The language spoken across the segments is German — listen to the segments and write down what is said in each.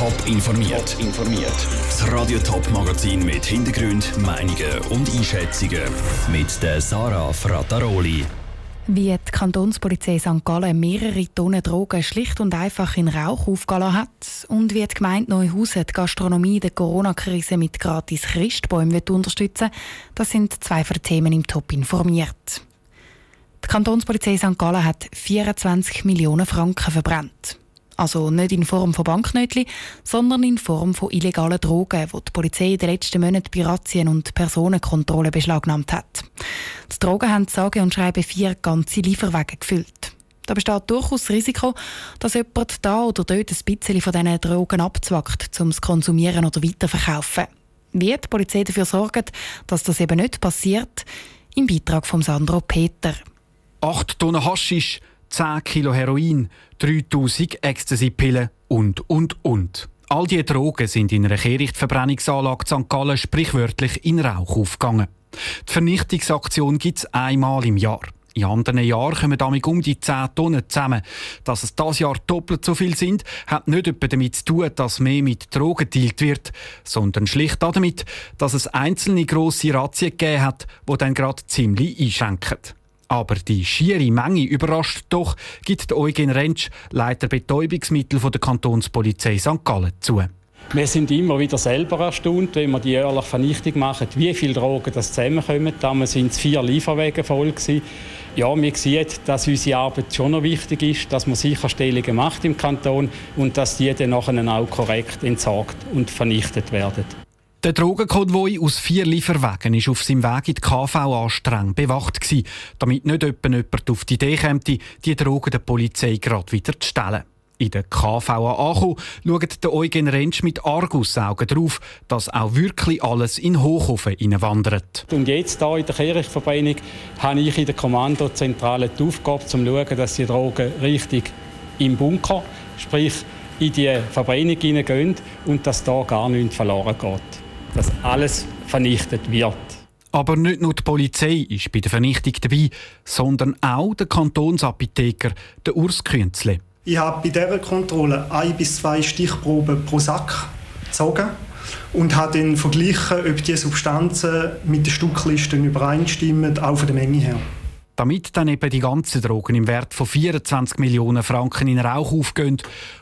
Top informiert. Top informiert. Das Radio Top Magazin mit Hintergrund, Meinungen und Einschätzungen mit der Sarah Frataroli. Wie die Kantonspolizei St. Gallen mehrere Tonnen Drogen schlicht und einfach in Rauch aufgelassen hat und wie die Gemeinde Neuhausen die Gastronomie in der Corona-Krise mit gratis Christbäumen unterstützen das sind zwei von Themen im Top informiert. Die Kantonspolizei St. Gallen hat 24 Millionen Franken verbrannt. Also nicht in Form von Banknötchen, sondern in Form von illegalen Drogen, die die Polizei in den letzten Monaten bei Razzien und Personenkontrollen beschlagnahmt hat. Die Drogen haben sage und schreibe vier ganze Lieferwagen gefüllt. Da besteht durchaus das Risiko, dass jemand da oder dort ein bisschen von diesen Drogen abzwackt, um es zu konsumieren oder weiterverkaufen. Wie die Polizei dafür sorgt, dass das eben nicht passiert, im Beitrag von Sandro Peter. 8 Tonnen Haschisch, 10 Kilo Heroin, 3000 Ecstasy-Pillen und, und, und. All diese Drogen sind in einer Kehrichtverbrennungsanlage St. Gallen sprichwörtlich in Rauch aufgegangen. Die Vernichtungsaktion gibt es einmal im Jahr. In anderen Jahren kommen damit um die 10 Tonnen zusammen. Dass es dieses Jahr doppelt so viel sind, hat nicht etwa damit zu tun, dass mehr mit Drogen dealt wird, sondern schlicht damit, dass es einzelne grosse Razzien gegeben hat, die dann gerade ziemlich einschränken. Aber die schiere Menge überrascht doch, gibt Eugen Rentsch, Leiter Betäubungsmittel der Kantonspolizei St. Gallen, zu. Wir sind immer wieder selber erstaunt, wenn wir die jährliche Vernichtung machen, wie viele Drogen das zusammenkommen. Damals waren es vier Lieferwege voll. Ja, wir sehen, dass unsere Arbeit schon noch wichtig ist, dass man Sicherstellungen macht im Kanton und dass die dann nachher auch korrekt entsorgt und vernichtet werden. Der Drogenkonvoi aus vier Lieferwagen war auf seinem Weg in die KVA streng bewacht, gewesen, damit nicht jemand auf die Idee käme, die Drogen der Polizei gerade wieder zu stellen. In der KVA ankommen, schaut der Eugen Rentsch mit Argusaugen darauf, dass auch wirklich alles in Hochhofen wandert. Und jetzt hier in der Kirchverbrennung habe ich in der Kommandozentrale die Aufgabe, zu schauen, dass die Drogen richtig im Bunker, sprich in die Verbrennung hineingehen und dass da gar nichts verloren geht dass alles vernichtet wird. Aber nicht nur die Polizei ist bei der Vernichtung dabei, sondern auch der Kantonsapotheker, der Urs Künzle. Ich habe bei dieser Kontrolle ein bis zwei Stichproben pro Sack gezogen und habe dann verglichen, ob die Substanzen mit den Stücklisten übereinstimmen, auch von der Menge her. Damit dann eben die ganzen Drogen im Wert von 24 Millionen Franken in Rauch aufgehen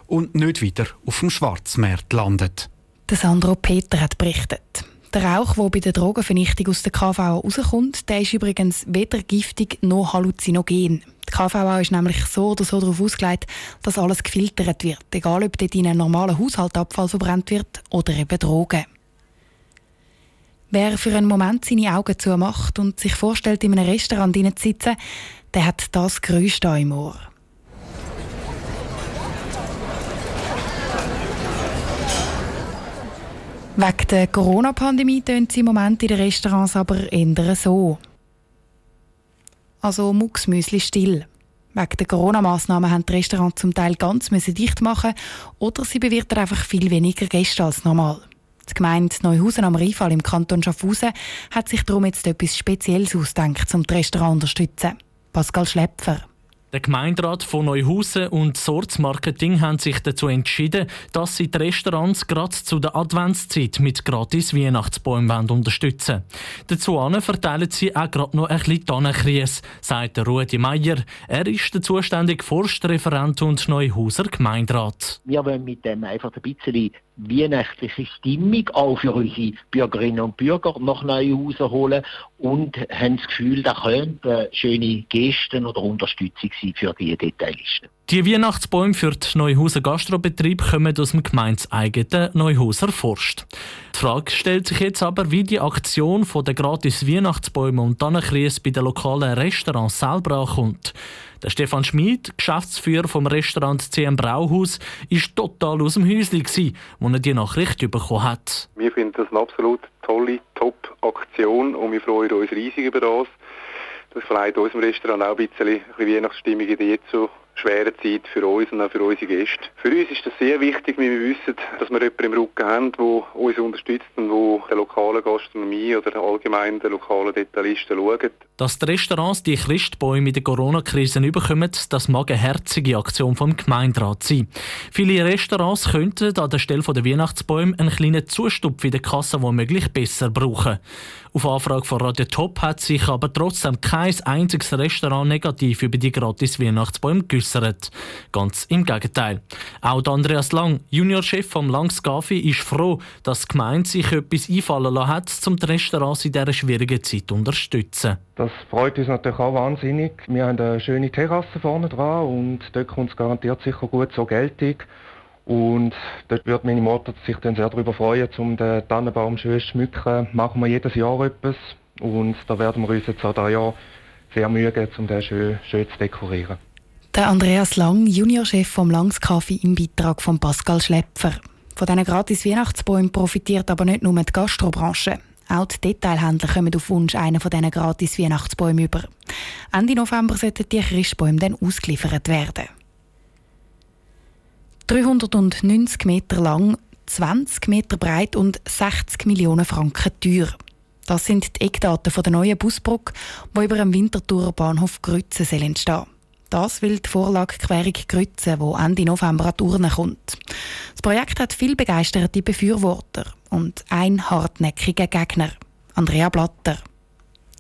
und nicht wieder auf dem Schwarzmarkt landet. Der Sandro Peter hat berichtet. Der Rauch, der bei der Drogenvernichtung aus der KVA rauskommt, der ist übrigens weder giftig noch halluzinogen. Die KVA ist nämlich so oder so darauf ausgelegt, dass alles gefiltert wird, egal ob dort in einem normalen Haushalt Abfall verbrannt wird oder eben Drogen. Wer für einen Moment seine Augen zumacht und sich vorstellt, in einem Restaurant zu sitzen, der hat das Geräusch hier im Ohr. Wegen der Corona-Pandemie tönt sie im Moment in den Restaurants aber eher so. Also mucksmüsli still. Wegen der Corona-Massnahmen haben die Restaurants zum Teil ganz dicht machen oder sie bewirten einfach viel weniger Gäste als normal. Die Gemeinde Neuhausen am Rheinfall im Kanton Schaffhausen hat sich darum jetzt etwas Spezielles ausgedacht, um die Restaurants zu unterstützen. Pascal Schlepfer. Der Gemeinderat von Neuhausen und Sorts Marketing haben sich dazu entschieden, dass sie die Restaurants gerade zu der Adventszeit mit gratis Weihnachtsbäumen unterstützen Dazu verteilen sie auch gerade noch ein bisschen Tannenkries, sagt Rudi Meier. Er ist der zuständige Forstreferent und Neuhauser Gemeinderat. Wir wollen mit dem einfach ein bisschen weihnachtliche Stimmung auch für unsere Bürgerinnen und Bürger nach Neuhausen holen und haben das Gefühl, da könnte schöne Gesten oder Unterstützung sein für die Detailisten. Die Weihnachtsbäume für den Neuhauser Gastrobetrieb kommen aus dem gemeinseigenen Neuhauser Forst. Die Frage stellt sich jetzt aber, wie die Aktion der gratis Weihnachtsbäume und Tannenkries bei den lokalen Restaurants selber ankommt. Der Stefan Schmid, Geschäftsführer vom Restaurant CM Brauhaus, ist total aus dem Häuschen, als er die Nachricht bekommen hat. Wir finden das eine absolut tolle, Top-Aktion und wir freuen uns riesig über das. Das verleiht unserem Restaurant auch ein bisschen, ein bisschen Weihnachtsstimmung in jetzt so schweren Zeit für uns und auch für unsere Gäste. Für uns ist das sehr wichtig, weil wir wissen, dass wir jemanden im Rücken haben, der uns unterstützt und der der lokalen Gastronomie oder allgemein der lokalen Detailisten schaut. Dass die Restaurants die Christbäume in der Corona-Krise überkommen, das mag eine herzige Aktion vom Gemeinderat sein. Viele Restaurants könnten an der Stelle der Weihnachtsbäume einen kleinen Zustupf in der Kasse womöglich besser brauchen. Auf Anfrage von Radio Top hat sich aber trotzdem kein einziges Restaurant negativ über die gratis Weihnachtsbäume geäussert. Ganz im Gegenteil. Auch Andreas Lang, Juniorchef vom Langs Gafi, ist froh, dass die Gemeinde sich etwas einfallen lassen hat, um die Restaurants in dieser schwierigen Zeit zu unterstützen. Das freut uns natürlich auch wahnsinnig. Wir haben eine schöne Terrasse vorne dran und dort kommt es garantiert sicher gut zur Geltung. Und dort wird meine Mutter sich dann sehr darüber freuen, um den Tannenbaum schön zu schmücken. Machen wir jedes Jahr etwas und da werden wir uns jetzt auch dieses Jahr sehr Mühe geben, um den schön, schön zu dekorieren. Der Andreas Lang, Juniorchef vom Langskaffee im Beitrag von Pascal Schlepfer. Von diesen gratis Weihnachtsbäumen profitiert aber nicht nur die Gastrobranche. Auch die Detailhändler kommen auf Wunsch einen von diesen gratis Weihnachtsbäumen über. Ende November sollten die Christbäume dann ausgeliefert werden. 390 Meter lang, 20 Meter breit und 60 Millionen Franken teuer. Das sind die Eckdaten der neuen Busbrücke, die über dem Winterthurer Bahnhof Grütze entstehen soll. Das will die Vorlage Querung Grütze, die Ende November an die Urne kommt. Das Projekt hat viel begeisterte Befürworter und ein hartnäckiger Gegner, Andrea Blatter.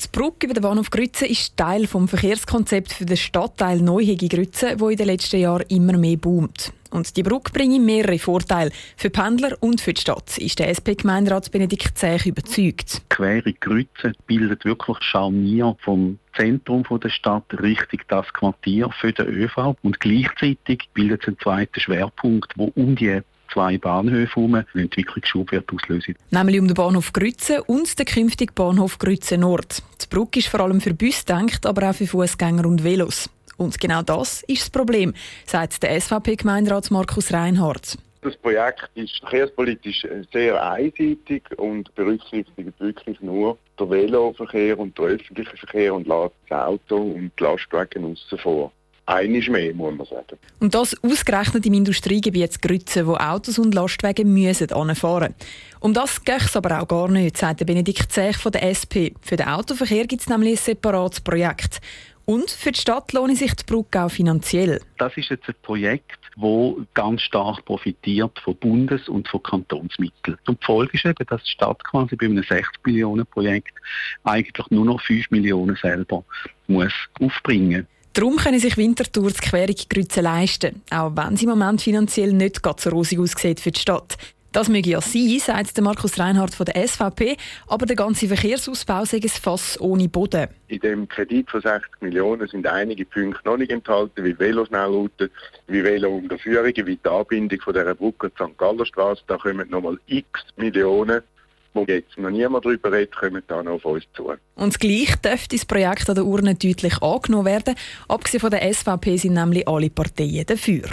Die Brücke über den Bahnhof Grütze ist Teil des Verkehrskonzepts für den Stadtteil Neuhegi Grütze, wo in den letzten Jahren immer mehr boomt. Und die Brücke bringt mehrere Vorteile für Pendler und für die Stadt, ist der SP-Gemeinderat Benedikt Zech überzeugt. Querung Grütze bildet wirklich Scharnier vom Zentrum der Stadt Richtung das Quartier für den ÖV und gleichzeitig bildet es einen zweiten Schwerpunkt, wo um die zwei Bahnhöfe herum eine Entwicklungsschub wird auslösen. Nämlich um den Bahnhof Grütze und den künftigen Bahnhof Grütze Nord. Die Brücke ist vor allem für Bus gedacht, aber auch für Fußgänger und Velos. Und genau das ist das Problem, sagt der SVP-Gemeinderat Markus Reinhardt. Das Projekt ist verkehrspolitisch sehr einseitig und berücksichtigt wirklich nur den Veloverkehr und den öffentlichen Verkehr und lässt das Auto und die Lastwagen außen vor. Einiges mehr, muss man sagen. Und das ausgerechnet im Industriegebiet Grütze, wo Autos und Lastwagen müssen anfahren Um das geht es aber auch gar nicht, sagt Benedikt Zech von der SP. Für den Autoverkehr gibt es nämlich ein separates Projekt. Und für die Stadt lohnt sich die Brücke auch finanziell. Das ist jetzt ein Projekt, das ganz stark profitiert von Bundes- und von Kantonsmitteln. Und die Folge ist eben, dass die Stadt quasi bei einem 60 Millionen Projekt eigentlich nur noch 5 Millionen selber muss aufbringen muss. Darum können sich Winterthur die Querung Grütze leisten, auch wenn sie im Moment finanziell nicht ganz so rosig aussieht für die Stadt. Das möge ja sein, sagt Markus Reinhardt von der SVP, aber der ganze Verkehrsausbau sei ein Fass ohne Boden. In dem Kredit von 60 Millionen sind einige Punkte noch nicht enthalten, wie Veloschnellrouten, wie Velo-Unterführungen, wie die Anbindung von dieser Brücke St. Gallerstraße. Da kommen nochmal x Millionen wo jetzt noch niemand darüber redet, kommen da noch auf uns zu. Und gleich dürfte das Projekt an der Urne deutlich angenommen werden. Abgesehen von der SVP sind nämlich alle Parteien dafür.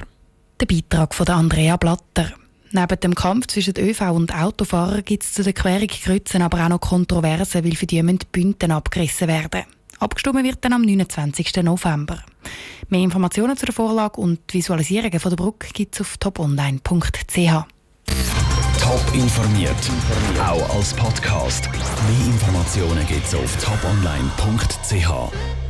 Der Beitrag von Andrea Blatter. Neben dem Kampf zwischen ÖV und Autofahrern gibt es zu der Querung Kreuzen aber auch noch Kontroversen, weil für die müssen Bünden abgerissen werden. Abgestimmt wird dann am 29. November. Mehr Informationen zu der Vorlage und Visualisierungen von der Brücke gibt es auf toponline.ch. Top informiert, auch als Podcast. Mehr Informationen gibt es auf toponline.ch.